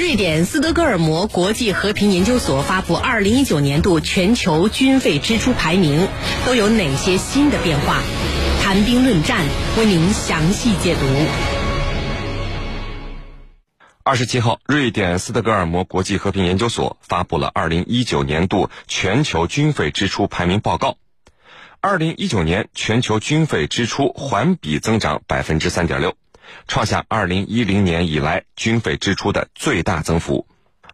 瑞典斯德哥尔摩国际和平研究所发布二零一九年度全球军费支出排名，都有哪些新的变化？谈兵论战，为您详细解读。二十七号，瑞典斯德哥尔摩国际和平研究所发布了二零一九年度全球军费支出排名报告。二零一九年全球军费支出环比增长百分之三点六。创下二零一零年以来军费支出的最大增幅。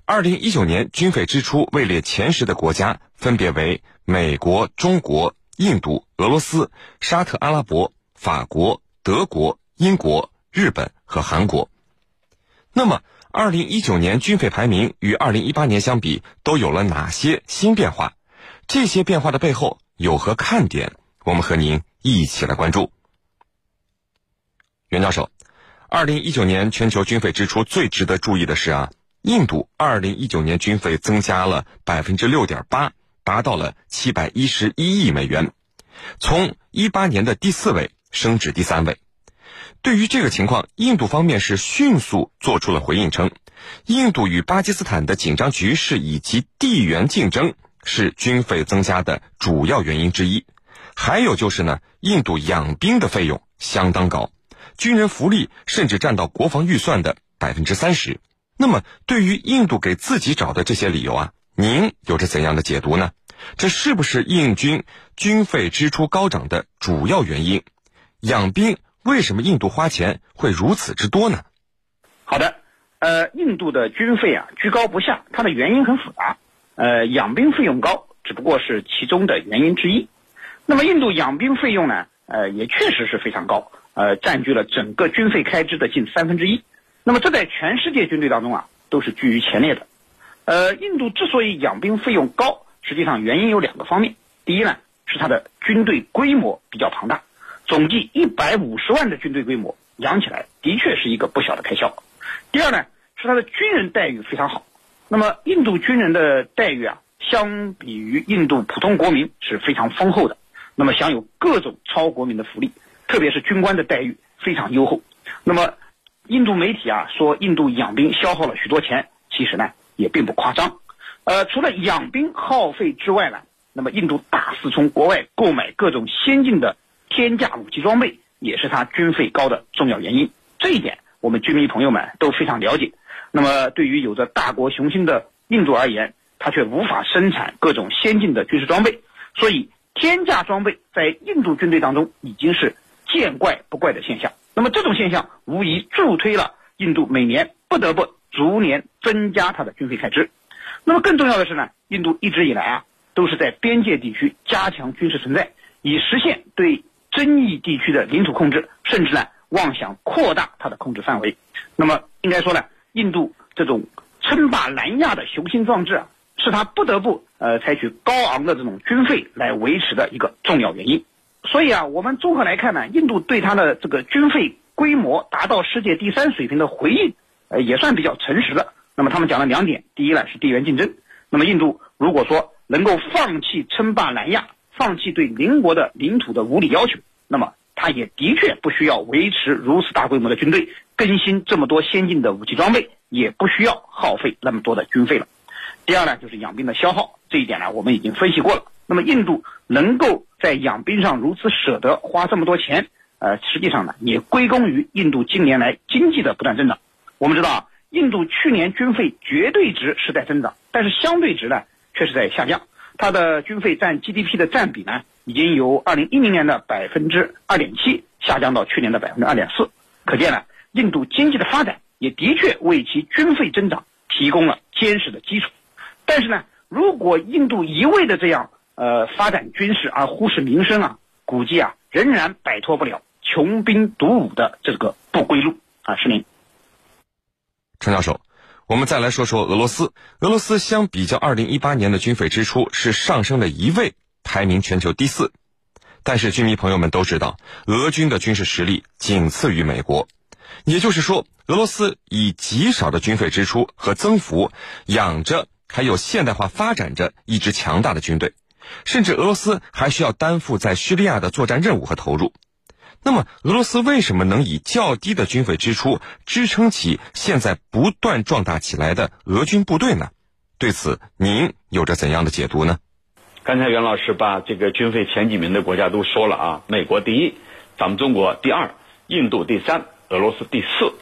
二零一九年军费支出位列前十的国家分别为美国、中国、印度、俄罗斯、沙特阿拉伯、法国、德国、英国、日本和韩国。那么，二零一九年军费排名与二零一八年相比都有了哪些新变化？这些变化的背后有何看点？我们和您一起来关注。袁教授。二零一九年全球军费支出最值得注意的是啊，印度二零一九年军费增加了百分之六点八，达到了七百一十一亿美元，从一八年的第四位升至第三位。对于这个情况，印度方面是迅速做出了回应，称印度与巴基斯坦的紧张局势以及地缘竞争是军费增加的主要原因之一。还有就是呢，印度养兵的费用相当高。军人福利甚至占到国防预算的百分之三十。那么，对于印度给自己找的这些理由啊，您有着怎样的解读呢？这是不是印军军费支出高涨的主要原因？养兵为什么印度花钱会如此之多呢？好的，呃，印度的军费啊居高不下，它的原因很复杂。呃，养兵费用高只不过是其中的原因之一。那么，印度养兵费用呢，呃，也确实是非常高。呃，占据了整个军费开支的近三分之一，那么这在全世界军队当中啊，都是居于前列的。呃，印度之所以养兵费用高，实际上原因有两个方面。第一呢，是它的军队规模比较庞大，总计一百五十万的军队规模，养起来的确是一个不小的开销。第二呢，是它的军人待遇非常好。那么，印度军人的待遇啊，相比于印度普通国民是非常丰厚的，那么享有各种超国民的福利。特别是军官的待遇非常优厚，那么印度媒体啊说印度养兵消耗了许多钱，其实呢也并不夸张。呃，除了养兵耗费之外呢，那么印度大肆从国外购买各种先进的天价武器装备，也是它军费高的重要原因。这一点我们军迷朋友们都非常了解。那么对于有着大国雄心的印度而言，它却无法生产各种先进的军事装备，所以天价装备在印度军队当中已经是。见怪不怪的现象，那么这种现象无疑助推了印度每年不得不逐年增加它的军费开支。那么更重要的是呢，印度一直以来啊都是在边界地区加强军事存在，以实现对争议地区的领土控制，甚至呢妄想扩大它的控制范围。那么应该说呢，印度这种称霸南亚的雄心壮志啊，是他不得不呃采取高昂的这种军费来维持的一个重要原因。所以啊，我们综合来看呢，印度对它的这个军费规模达到世界第三水平的回应，呃，也算比较诚实的。那么他们讲了两点，第一呢是地缘竞争。那么印度如果说能够放弃称霸南亚，放弃对邻国的领土的无理要求，那么它也的确不需要维持如此大规模的军队，更新这么多先进的武器装备，也不需要耗费那么多的军费了。第二呢就是养兵的消耗，这一点呢我们已经分析过了。那么印度能够在养兵上如此舍得花这么多钱，呃，实际上呢也归功于印度近年来经济的不断增长。我们知道啊，印度去年军费绝对值是在增长，但是相对值呢却是在下降。它的军费占 GDP 的占比呢，已经由2010年的百分之二点七下降到去年的百分之二点四。可见呢，印度经济的发展也的确为其军费增长提供了坚实的基础。但是呢，如果印度一味的这样，呃，发展军事而忽视民生啊，估计啊仍然摆脱不了穷兵黩武的这个不归路啊。是您，陈教授，我们再来说说俄罗斯。俄罗斯相比较二零一八年的军费支出是上升了一位，排名全球第四。但是军迷朋友们都知道，俄军的军事实力仅次于美国，也就是说，俄罗斯以极少的军费支出和增幅，养着还有现代化发展着一支强大的军队。甚至俄罗斯还需要担负在叙利亚的作战任务和投入。那么，俄罗斯为什么能以较低的军费支出支撑起现在不断壮大起来的俄军部队呢？对此，您有着怎样的解读呢？刚才袁老师把这个军费前几名的国家都说了啊，美国第一，咱们中国第二，印度第三，俄罗斯第四，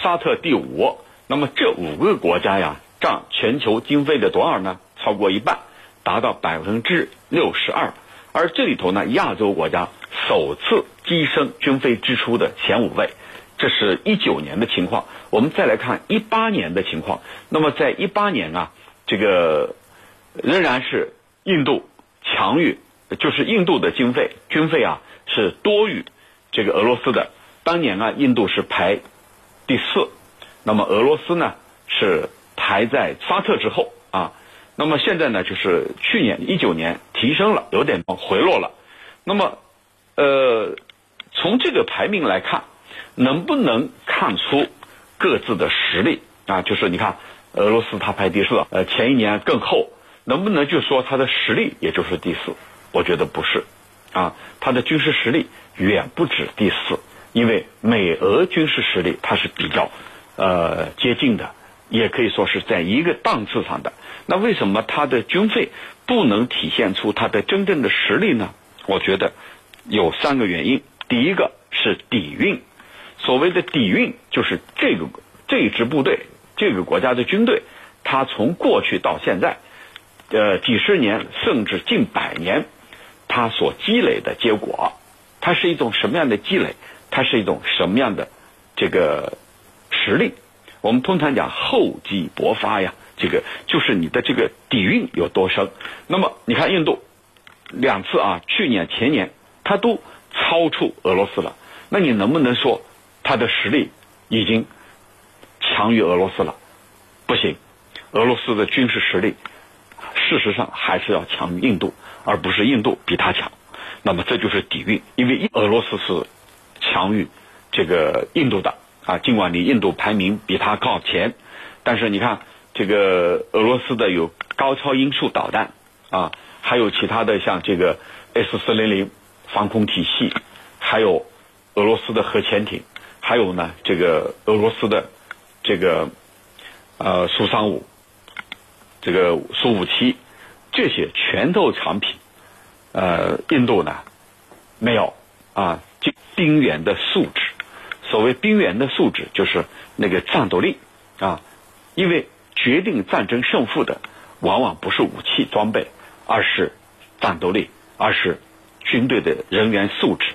沙特第五。那么这五个国家呀，占全球经费的多少呢？超过一半，达到百分之六十二。而这里头呢，亚洲国家首次跻身军费支出的前五位，这是一九年的情况。我们再来看一八年的情况。那么在一八年啊，这个仍然是印度强于，就是印度的经费军费啊是多于这个俄罗斯的。当年啊，印度是排第四，那么俄罗斯呢是排在沙特之后啊。那么现在呢，就是去年一九年提升了，有点回落了。那么，呃，从这个排名来看，能不能看出各自的实力啊？就是你看，俄罗斯它排第四，呃，前一年更后，能不能就说它的实力也就是第四？我觉得不是，啊，它的军事实力远不止第四，因为美俄军事实力它是比较呃接近的。也可以说是在一个档次上的。那为什么他的军费不能体现出他的真正的实力呢？我觉得有三个原因。第一个是底蕴，所谓的底蕴就是这个这一支部队、这个国家的军队，它从过去到现在，呃，几十年甚至近百年，它所积累的结果，它是一种什么样的积累？它是一种什么样的这个实力？我们通常讲厚积薄发呀，这个就是你的这个底蕴有多深。那么你看印度两次啊，去年前年它都超出俄罗斯了，那你能不能说它的实力已经强于俄罗斯了？不行，俄罗斯的军事实力事实上还是要强于印度，而不是印度比它强。那么这就是底蕴，因为俄罗斯是强于这个印度的。啊，尽管你印度排名比它靠前，但是你看这个俄罗斯的有高超音速导弹啊，还有其他的像这个 S 四零零防空体系，还有俄罗斯的核潜艇，还有呢这个俄罗斯的这个呃苏三五，这个苏五七，这些拳头产品，呃，印度呢没有啊，这兵员的素质。所谓兵员的素质，就是那个战斗力啊，因为决定战争胜负的往往不是武器装备，而是战斗力，而是军队的人员素质、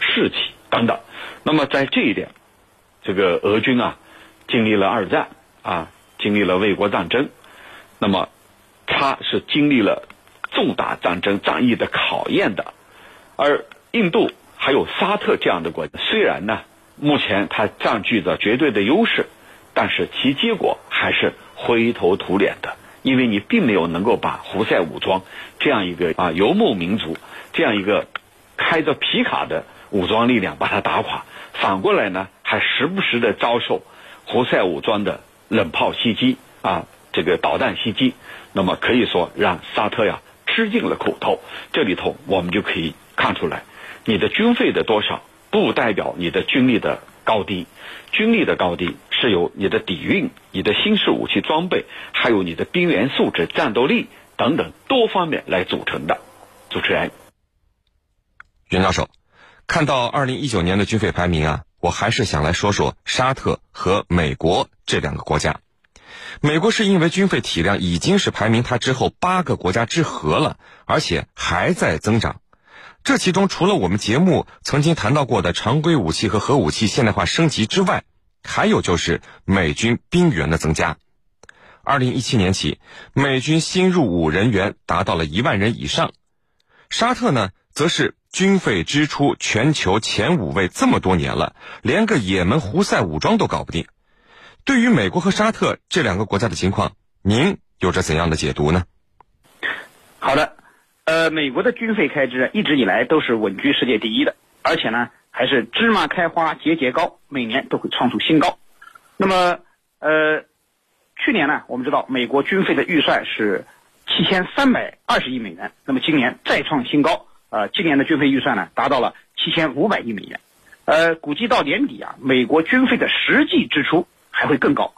士气等等。那么在这一点，这个俄军啊，经历了二战啊，经历了卫国战争，那么他是经历了重大战争战役的考验的，而印度还有沙特这样的国家，虽然呢。目前它占据着绝对的优势，但是其结果还是灰头土脸的，因为你并没有能够把胡塞武装这样一个啊游牧民族这样一个开着皮卡的武装力量把它打垮，反过来呢还时不时的遭受胡塞武装的冷炮袭击啊这个导弹袭击，那么可以说让沙特呀吃尽了苦头。这里头我们就可以看出来，你的军费的多少。不代表你的军力的高低，军力的高低是由你的底蕴、你的新式武器装备，还有你的兵员素质、战斗力等等多方面来组成的。主持人，袁教授，看到二零一九年的军费排名啊，我还是想来说说沙特和美国这两个国家。美国是因为军费体量已经是排名它之后八个国家之和了，而且还在增长。这其中，除了我们节目曾经谈到过的常规武器和核武器现代化升级之外，还有就是美军兵员的增加。二零一七年起，美军新入伍人员达到了一万人以上。沙特呢，则是军费支出全球前五位，这么多年了，连个也门胡塞武装都搞不定。对于美国和沙特这两个国家的情况，您有着怎样的解读呢？好的。呃，美国的军费开支一直以来都是稳居世界第一的，而且呢还是芝麻开花节节高，每年都会创出新高。那么，呃，去年呢，我们知道美国军费的预算是七千三百二十亿美元，那么今年再创新高，呃，今年的军费预算呢达到了七千五百亿美元。呃，估计到年底啊，美国军费的实际支出还会更高。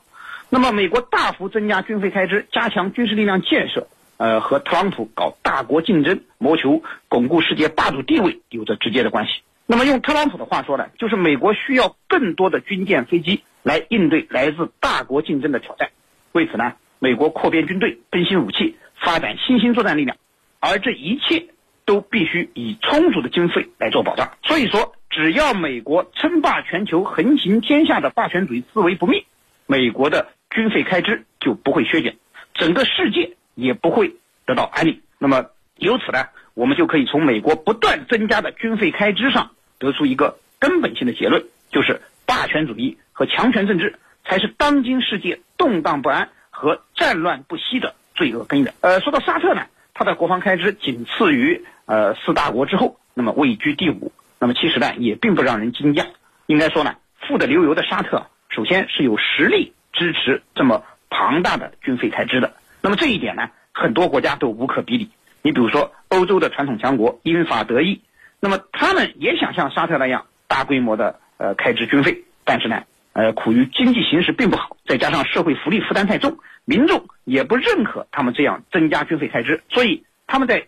那么，美国大幅增加军费开支，加强军事力量建设，呃，和特朗普搞大国竞争，谋求巩固世界霸主地位有着直接的关系。那么，用特朗普的话说呢，就是美国需要更多的军舰、飞机来应对来自大国竞争的挑战。为此呢，美国扩编军队、更新武器、发展新兴作战力量，而这一切都必须以充足的经费来做保障。所以说，只要美国称霸全球、横行天下的霸权主义思维不灭，美国的。军费开支就不会削减，整个世界也不会得到安宁。那么由此呢，我们就可以从美国不断增加的军费开支上得出一个根本性的结论，就是霸权主义和强权政治才是当今世界动荡不安和战乱不息的罪恶根源。呃，说到沙特呢，它的国防开支仅次于呃四大国之后，那么位居第五。那么其实呢，也并不让人惊讶。应该说呢，富得流油的沙特，首先是有实力。支持这么庞大的军费开支的，那么这一点呢，很多国家都无可比拟。你比如说欧洲的传统强国英法德意，那么他们也想像沙特那样大规模的呃开支军费，但是呢，呃苦于经济形势并不好，再加上社会福利负担太重，民众也不认可他们这样增加军费开支，所以他们在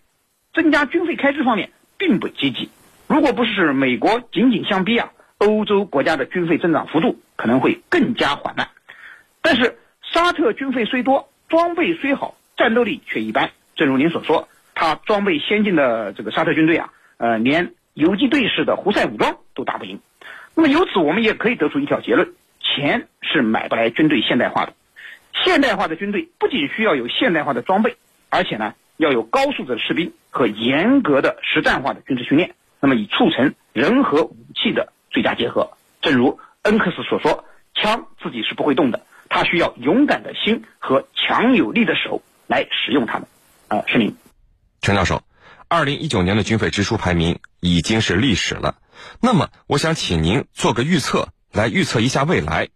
增加军费开支方面并不积极。如果不是美国紧紧相逼啊，欧洲国家的军费增长幅度可能会更加缓慢。但是沙特军费虽多，装备虽好，战斗力却一般。正如您所说，他装备先进的这个沙特军队啊，呃，连游击队式的胡塞武装都打不赢。那么由此我们也可以得出一条结论：钱是买不来军队现代化的。现代化的军队不仅需要有现代化的装备，而且呢要有高素质的士兵和严格的实战化的军事训练，那么以促成人和武器的最佳结合。正如恩克斯所说，枪自己是不会动的。他需要勇敢的心和强有力的手来使用它们。啊，是您，陈教授，二零一九年的军费支出排名已经是历史了。那么，我想请您做个预测，来预测一下未来。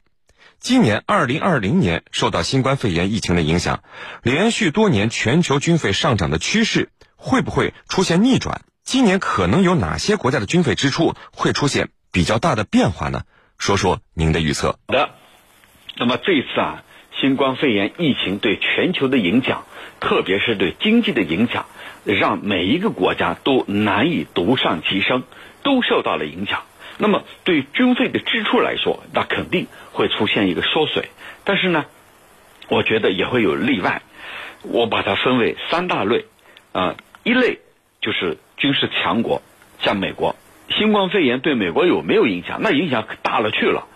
今年二零二零年受到新冠肺炎疫情的影响，连续多年全球军费上涨的趋势会不会出现逆转？今年可能有哪些国家的军费支出会出现比较大的变化呢？说说您的预测。好的。那么这一次啊，新冠肺炎疫情对全球的影响，特别是对经济的影响，让每一个国家都难以独善其身，都受到了影响。那么对军费的支出来说，那肯定会出现一个缩水。但是呢，我觉得也会有例外。我把它分为三大类，啊，一类就是军事强国，像美国，新冠肺炎对美国有没有影响？那影响可大了去了。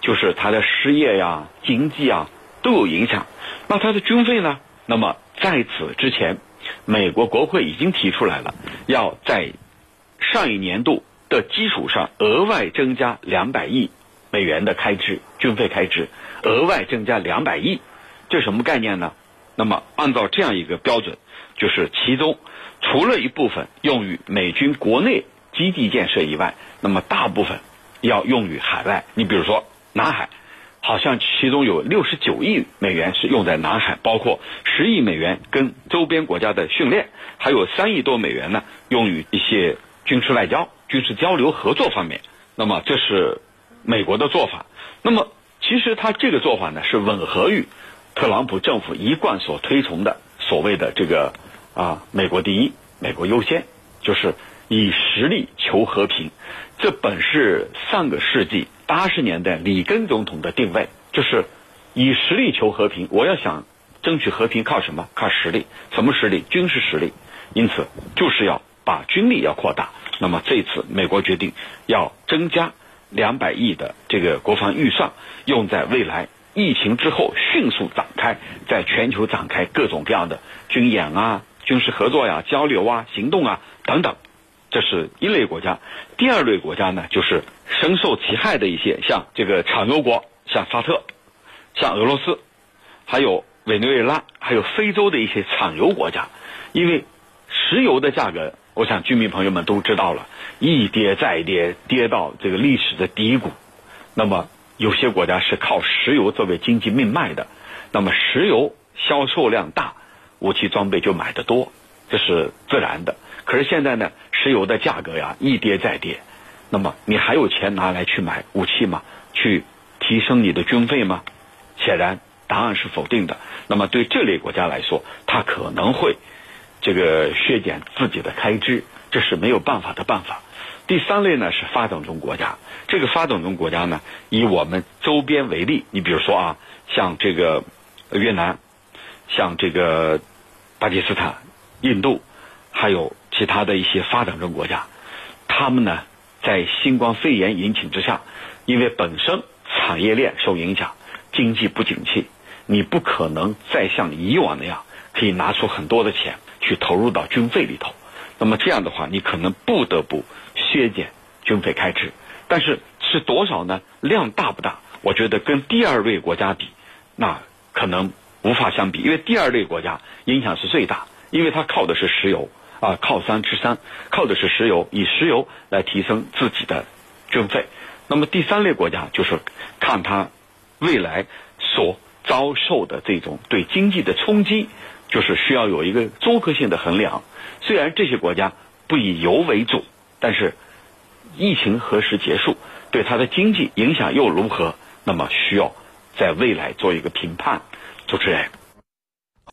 就是它的失业呀、经济啊都有影响。那它的军费呢？那么在此之前，美国国会已经提出来了，要在上一年度的基础上额外增加两百亿美元的开支，军费开支额外增加两百亿，这什么概念呢？那么按照这样一个标准，就是其中除了一部分用于美军国内基地建设以外，那么大部分要用于海外。你比如说。南海，好像其中有六十九亿美元是用在南海，包括十亿美元跟周边国家的训练，还有三亿多美元呢用于一些军事外交、军事交流合作方面。那么这是美国的做法。那么其实他这个做法呢是吻合于特朗普政府一贯所推崇的所谓的这个啊美国第一、美国优先，就是以实力求和平。这本是上个世纪。八十年代里根总统的定位就是以实力求和平。我要想争取和平，靠什么？靠实力。什么实力？军事实力。因此，就是要把军力要扩大。那么这次美国决定要增加两百亿的这个国防预算，用在未来疫情之后迅速展开，在全球展开各种各样的军演啊、军事合作呀、交流啊、行动啊等等。这是一类国家。第二类国家呢，就是深受其害的一些，像这个产油国，像沙特，像俄罗斯，还有委内瑞拉，还有非洲的一些产油国家。因为石油的价格，我想居民朋友们都知道了，一跌再跌，跌到这个历史的低谷。那么有些国家是靠石油作为经济命脉的，那么石油销售量大，武器装备就买的多，这是自然的。可是现在呢，石油的价格呀一跌再跌，那么你还有钱拿来去买武器吗？去提升你的军费吗？显然答案是否定的。那么对这类国家来说，它可能会这个削减自己的开支，这是没有办法的办法。第三类呢是发展中国家，这个发展中国家呢，以我们周边为例，你比如说啊，像这个越南，像这个巴基斯坦、印度，还有其他的一些发展中国家，他们呢在新冠肺炎疫情之下，因为本身产业链受影响，经济不景气，你不可能再像以往那样可以拿出很多的钱去投入到军费里头。那么这样的话，你可能不得不削减军费开支，但是是多少呢？量大不大？我觉得跟第二类国家比，那可能无法相比，因为第二类国家影响是最大，因为它靠的是石油啊，靠山吃山，靠的是石油，以石油来提升自己的军费。那么第三类国家就是看它未来所遭受的这种对经济的冲击。就是需要有一个综合性的衡量。虽然这些国家不以油为主，但是疫情何时结束，对它的经济影响又如何？那么需要在未来做一个评判。主持人。